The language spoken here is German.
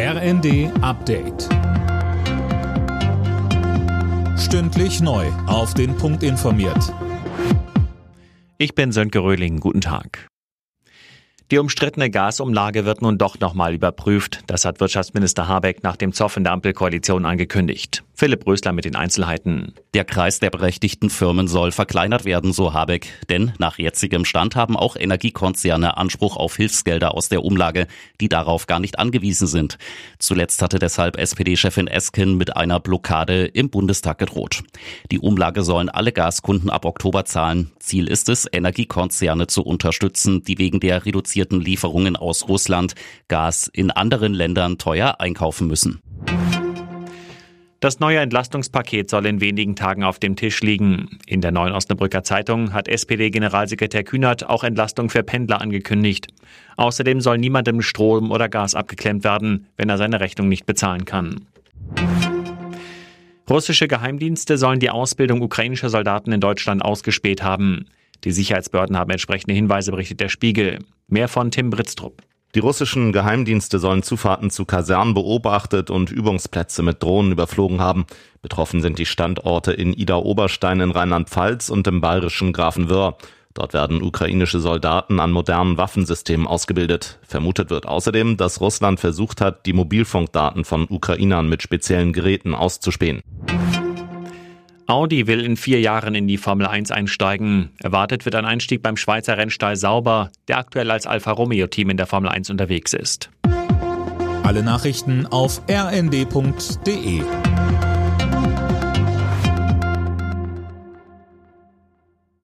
RND Update. Stündlich neu. Auf den Punkt informiert. Ich bin Sönke Röhling. Guten Tag. Die umstrittene Gasumlage wird nun doch nochmal überprüft. Das hat Wirtschaftsminister Habeck nach dem Zoff in der Ampelkoalition angekündigt. Philipp Rösler mit den Einzelheiten. Der Kreis der berechtigten Firmen soll verkleinert werden, so Habeck. Denn nach jetzigem Stand haben auch Energiekonzerne Anspruch auf Hilfsgelder aus der Umlage, die darauf gar nicht angewiesen sind. Zuletzt hatte deshalb SPD-Chefin Esken mit einer Blockade im Bundestag gedroht. Die Umlage sollen alle Gaskunden ab Oktober zahlen. Ziel ist es, Energiekonzerne zu unterstützen, die wegen der reduzierten Lieferungen aus Russland Gas in anderen Ländern teuer einkaufen müssen. Das neue Entlastungspaket soll in wenigen Tagen auf dem Tisch liegen. In der neuen Osnabrücker Zeitung hat SPD-Generalsekretär Kühnert auch Entlastung für Pendler angekündigt. Außerdem soll niemandem Strom oder Gas abgeklemmt werden, wenn er seine Rechnung nicht bezahlen kann. Russische Geheimdienste sollen die Ausbildung ukrainischer Soldaten in Deutschland ausgespäht haben. Die Sicherheitsbehörden haben entsprechende Hinweise, berichtet der Spiegel. Mehr von Tim Britztrup. Die russischen Geheimdienste sollen Zufahrten zu Kasernen beobachtet und Übungsplätze mit Drohnen überflogen haben. Betroffen sind die Standorte in Ida-Oberstein in Rheinland-Pfalz und im bayerischen Grafenwöhr. Dort werden ukrainische Soldaten an modernen Waffensystemen ausgebildet. Vermutet wird außerdem, dass Russland versucht hat, die Mobilfunkdaten von Ukrainern mit speziellen Geräten auszuspähen. Audi will in vier Jahren in die Formel 1 einsteigen. Erwartet wird ein Einstieg beim Schweizer Rennstall Sauber, der aktuell als Alfa Romeo Team in der Formel 1 unterwegs ist. Alle Nachrichten auf rnd.de